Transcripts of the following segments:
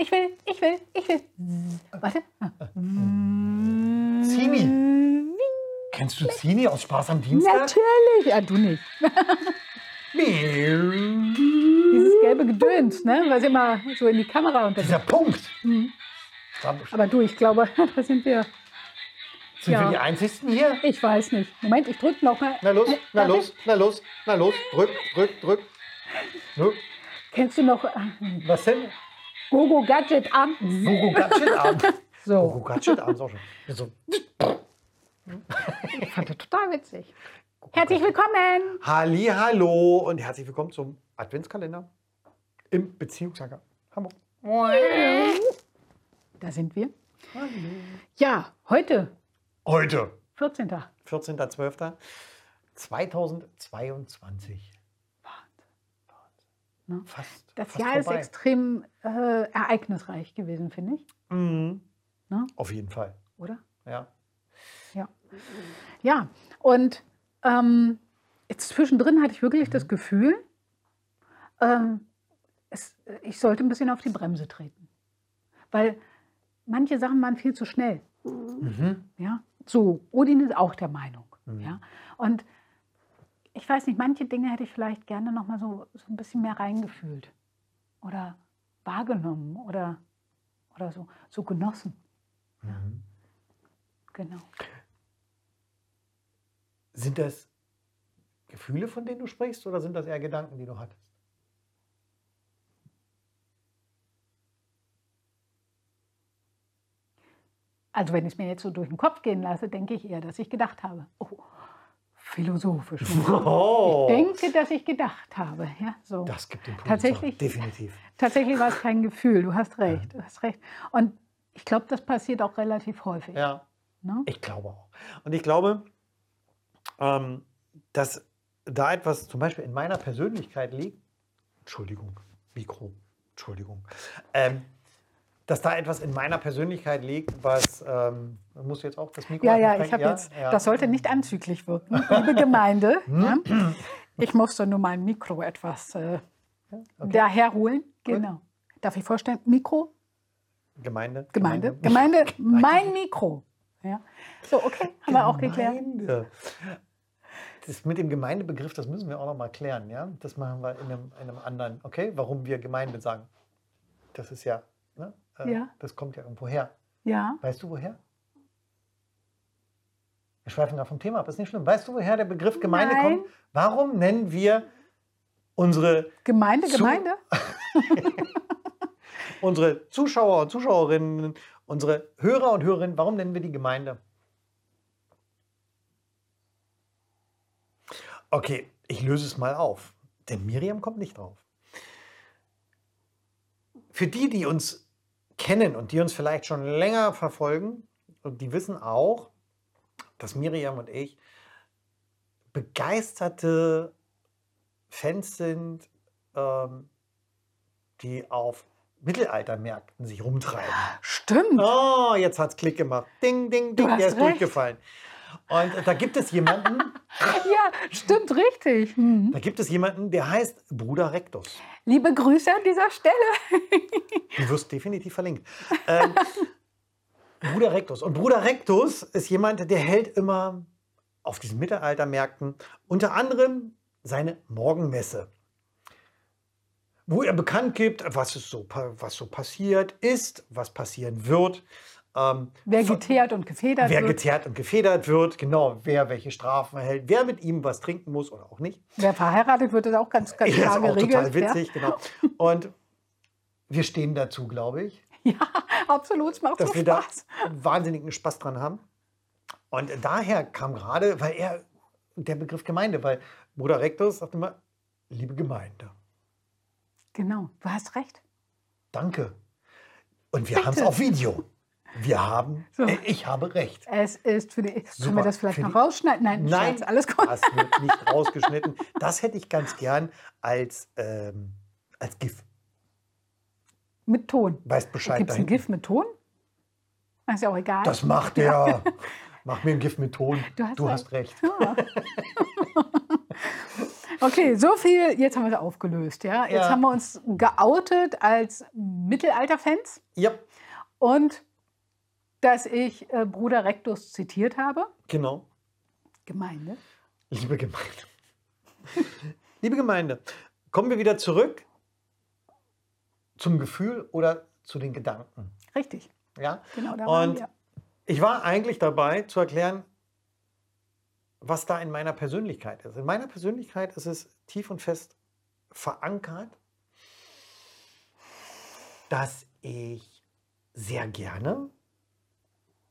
Ich will, ich will, ich will. Warte. Zini. Kennst du Zini aus Spaß am Dienstag? Natürlich. Ja, du nicht. Dieses gelbe Gedöns, ne? Was immer so in die Kamera untergeht. Dieser Punkt. Da Aber du, ich glaube, da sind wir. sind ja. wir die Einzigsten hier? Ich weiß nicht. Moment, ich drücke noch mal. Na los, na los, na los, na los. Drück, drück, drück. Drück. Kennst du noch äh, Was denn? Gogo Gadget an? Gogo Gadget. Gogo So, Gadget Abend ist auch schon. So. ich fand das total witzig. Herzlich willkommen. Halli, hallo und herzlich willkommen zum Adventskalender im Beziehungslager Hamburg. Da sind wir. Ja, heute, Heute, 14. 14.12.2022. Ne? Fast. Das fast Jahr ist vorbei. extrem äh, ereignisreich gewesen, finde ich. Mhm. Ne? Auf jeden Fall. Oder? Ja. Ja. Ja, und ähm, jetzt zwischendrin hatte ich wirklich das Gefühl, ähm, es, ich sollte ein bisschen auf die Bremse treten. Weil manche Sachen waren viel zu schnell. Ja, so, Odin ist auch der Meinung. Ja, und ich weiß nicht, manche Dinge hätte ich vielleicht gerne noch mal so, so ein bisschen mehr reingefühlt oder wahrgenommen oder, oder so, so genossen. Ja. Genau. Sind das Gefühle, von denen du sprichst, oder sind das eher Gedanken, die du hattest? Also wenn ich es mir jetzt so durch den Kopf gehen lasse, denke ich eher, dass ich gedacht habe. Oh, philosophisch. Oh, Ich denke, dass ich gedacht habe. Ja, so. das gibt den Punkt. Tatsächlich. Definitiv. Tatsächlich war es kein Gefühl. Du hast recht. Du hast recht. Und ich glaube, das passiert auch relativ häufig. Ja. Ne? Ich glaube auch. Und ich glaube, ähm, dass da etwas zum Beispiel in meiner Persönlichkeit liegt. Entschuldigung, Mikro, Entschuldigung. Ähm, dass da etwas in meiner Persönlichkeit liegt, was. Ähm, musst du jetzt auch das Mikro Ja, ja, ich habe jetzt. ja. Das sollte nicht anzüglich wirken, liebe Gemeinde. ja. Ich musste nur mein Mikro etwas äh, daherholen. Genau. Darf ich vorstellen? Mikro, Gemeinde. Gemeinde, Gemeinde, mein Mikro. Ja. So, okay, haben wir auch geklärt. Gemeinde. Das mit dem Gemeindebegriff, das müssen wir auch noch mal klären, ja? Das machen wir in einem, in einem anderen, okay? Warum wir Gemeinde sagen. Das ist ja, ne? Äh, Ja. Das kommt ja irgendwo her. Ja. Weißt du woher? Wir schweifen da vom Thema ab, ist nicht schlimm. Weißt du, woher der Begriff Gemeinde Nein. kommt? Warum nennen wir unsere, Gemeinde, Zu- Gemeinde? unsere Zuschauer und Zuschauerinnen, unsere Hörer und Hörerinnen, warum nennen wir die Gemeinde? Okay, ich löse es mal auf, denn Miriam kommt nicht drauf. Für die, die uns kennen und die uns vielleicht schon länger verfolgen, und die wissen auch, dass Miriam und ich begeisterte Fans sind, ähm, die auf Mittelaltermärkten sich rumtreiben. Stimmt. Oh, jetzt hat's Klick gemacht. Ding, ding, ding, der ist recht. durchgefallen. Und da gibt es jemanden, Ja, stimmt richtig. Hm. da gibt es jemanden, der heißt Bruder Rectus. Liebe Grüße an dieser Stelle. Du wirst definitiv verlinkt. Ähm, Bruder Rectus. Und Bruder Rectus ist jemand, der hält immer auf diesen Mittelaltermärkten unter anderem seine Morgenmesse, wo er bekannt gibt, was, so, was so passiert ist, was passieren wird. Ähm, Wer geteert und gefedert wer wird. geteert und gefedert wird, genau, wer welche Strafen erhält, wer mit ihm was trinken muss oder auch nicht. Wer verheiratet wird, ist auch ganz, ganz Ja, klar ist geregelt. total witzig, genau. Und wir stehen dazu, glaube ich. Ja, ja absolut. Es macht dass so wir da wahnsinnigen Spaß dran haben. Und daher kam gerade, weil er, der Begriff Gemeinde, weil Bruder Rectus sagt immer, liebe Gemeinde, Genau, du hast recht. danke. Und wir haben es auf Video. Wir haben, So. ich habe recht. Es ist für die. Können Super. wir das vielleicht Für noch die- rausschneiden? Nein, Nein, alles gut. das wird nicht rausgeschnitten. Das hätte ich ganz gern als, ähm, als GIF. Mit Ton. Weißt Bescheid. Gibt es ein. GIF mit Ton? Ist ja auch egal. Das macht er. Mach mir ein GIF mit Ton. Du hast recht. Okay, so viel. Jetzt haben wir es aufgelöst. Ja? Jetzt Ja. haben wir uns geoutet als Mittelalter-Fans Ja, und dass ich äh, Bruder Rectus zitiert habe. genau. Gemeinde. Liebe Gemeinde. Liebe Gemeinde, kommen wir wieder zurück zum Gefühl oder zu den Gedanken. Richtig, Ja? genau, da waren Und wir. ich war eigentlich dabei zu erklären, was da in meiner Persönlichkeit ist. In meiner Persönlichkeit ist es tief und fest verankert, dass ich sehr gerne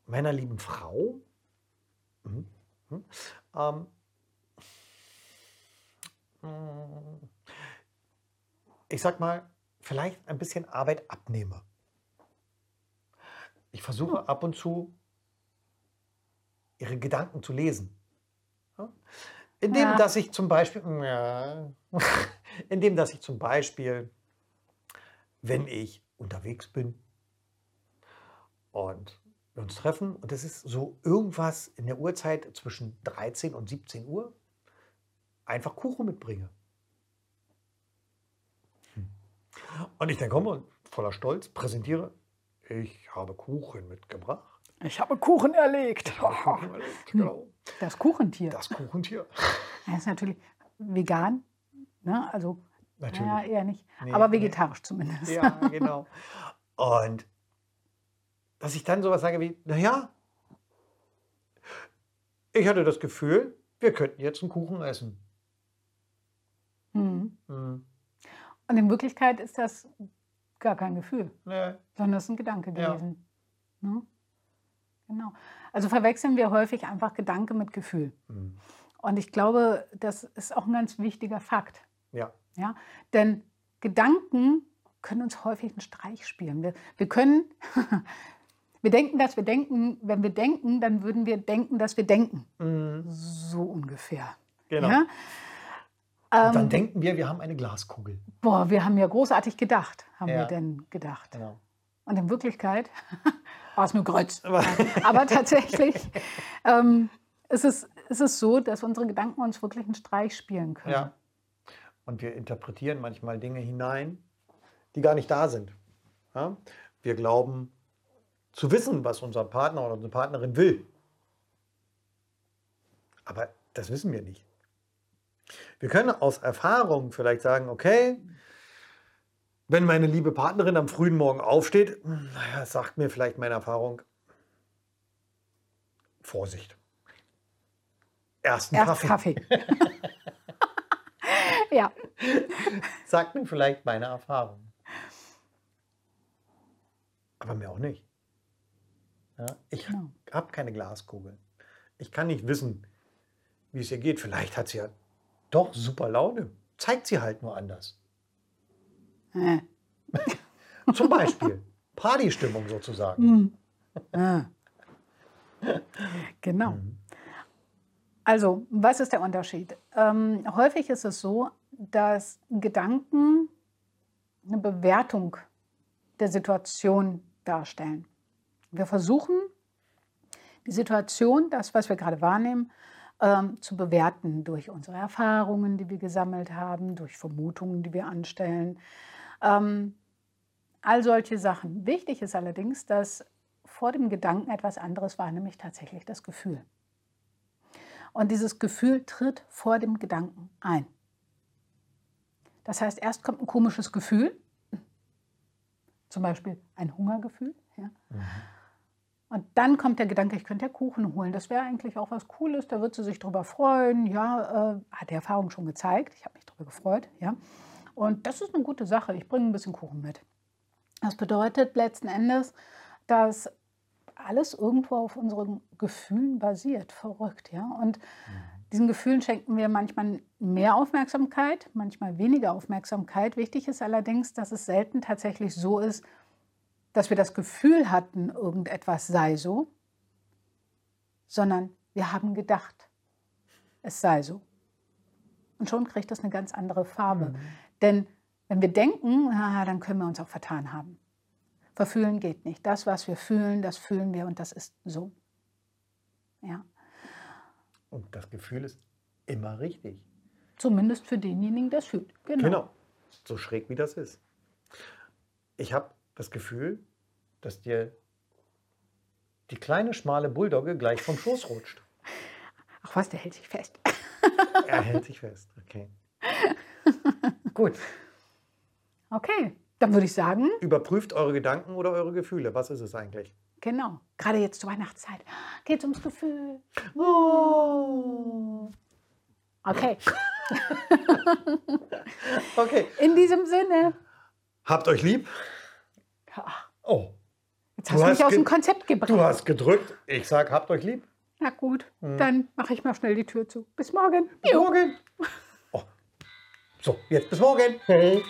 meiner lieben Frau, mhm, mhm, ähm, mm, ich sag mal, vielleicht ein bisschen Arbeit abnehme. Ich versuche ab und zu ihre Gedanken zu lesen. Indem, Ja. dass ich zum Beispiel, ja, indem, dass ich zum Beispiel, wenn ich unterwegs bin und wir uns treffen und es ist so irgendwas in der Uhrzeit zwischen 13 und 17 Uhr, einfach Kuchen mitbringe. Hm. Und ich dann komme und voller Stolz präsentiere, ich habe Kuchen mitgebracht. Ich habe Kuchen erlegt. Habe Kuchen erlegt, genau. Das Kuchentier. Das Kuchentier. Er ist natürlich vegan, ne? also Natürlich. ja, eher nicht, Nee, aber nee. vegetarisch zumindest. Ja, genau. Und dass ich dann sowas sage wie, naja, ich hatte das Gefühl, wir könnten jetzt einen Kuchen essen. Hm. Hm. Und in Wirklichkeit ist das gar kein Gefühl, Ne, sondern es ist ein Gedanke Ja. gewesen. Ne? Genau. Also verwechseln wir häufig einfach Gedanke mit Gefühl. hm. Und ich glaube, das ist auch ein ganz wichtiger Fakt. Ja, Ja? Denn Gedanken können uns häufig einen Streich spielen. Wir, wir können, wir denken, dass wir denken, wenn wir denken, dann würden wir denken, dass wir denken. hm. So ungefähr. genau. Ja? Und dann Ähm, denken wir, wir haben eine Glaskugel. boah, wir haben ja großartig gedacht, haben Ja. wir denn gedacht. Genau. Und in Wirklichkeit war es nur Grötz. Aber- Aber tatsächlich ähm, ist, es, ist es so, dass unsere Gedanken uns wirklich einen Streich spielen können. Ja. Und wir interpretieren manchmal Dinge hinein, die gar nicht da sind. Ja? Wir glauben zu wissen, was unser Partner oder unsere Partnerin will. Aber das wissen wir nicht. Wir können aus Erfahrung vielleicht sagen, okay, wenn meine liebe Partnerin am frühen Morgen aufsteht, naja, sagt mir vielleicht meine Erfahrung, Vorsicht. Ersten Erst Kaffee. Kaffee. ja, sagt mir vielleicht meine Erfahrung. Aber mir auch nicht. Ja, ich Genau. habe keine Glaskugel. Ich kann nicht wissen, wie es ihr geht. Vielleicht hat sie ja doch super Laune. Zeigt sie halt nur anders. Äh. Zum Beispiel Partystimmung sozusagen. Hm. Ah. Genau. Mhm. Also, was ist der Unterschied? Ähm, häufig ist es so, dass Gedanken eine Bewertung der Situation darstellen. Wir versuchen, die Situation, das, was wir gerade wahrnehmen, ähm, zu bewerten durch unsere Erfahrungen, die wir gesammelt haben, durch Vermutungen, die wir anstellen. Ähm, all solche Sachen. Wichtig ist allerdings, dass vor dem Gedanken etwas anderes war, nämlich tatsächlich das Gefühl. Und dieses Gefühl tritt vor dem Gedanken ein. Das heißt, erst kommt ein komisches Gefühl, zum Beispiel ein Hungergefühl. Ja. Und dann kommt der Gedanke, ich könnte ja Kuchen holen. Das wäre eigentlich auch was Cooles, da wird sie sich drüber freuen. Ja, äh, hat die Erfahrung schon gezeigt. Ich habe mich darüber gefreut. Ja. Und das ist eine gute Sache. Ich bringe ein bisschen Kuchen mit. Das bedeutet letzten Endes, dass alles irgendwo auf unseren Gefühlen basiert. Verrückt, ja. Und diesen Gefühlen schenken wir manchmal mehr Aufmerksamkeit, manchmal weniger Aufmerksamkeit. Wichtig ist allerdings, dass es selten tatsächlich so ist, dass wir das Gefühl hatten, irgendetwas sei so, sondern wir haben gedacht, es sei so. Und schon kriegt das eine ganz andere Farbe. Denn wenn wir denken, ah, dann können wir uns auch vertan haben. Verfühlen geht nicht. Das, was wir fühlen, das fühlen wir und das ist so. Ja. Und das Gefühl ist immer richtig. Zumindest für denjenigen, der es fühlt. Genau. Genau. So schräg wie das ist. Ich habe das Gefühl, dass dir die kleine, schmale Bulldogge gleich vom Schoß rutscht. Ach was, der hält sich fest. Er hält sich fest. Okay. Gut. Okay, dann würde ich sagen, Überprüft eure Gedanken oder eure Gefühle. Was ist es eigentlich? genau, gerade jetzt zur Weihnachtszeit geht es ums Gefühl. Oh. Okay, Okay. in diesem Sinne. Habt euch lieb. Ach, Oh, Jetzt hast du mich aus dem Konzept gebracht. du hast gedrückt. Ich sag, habt euch lieb. Na gut, Mhm. dann mache ich mal schnell die Tür zu. Bis morgen. Bis morgen. Oh. So, jetzt bis morgen.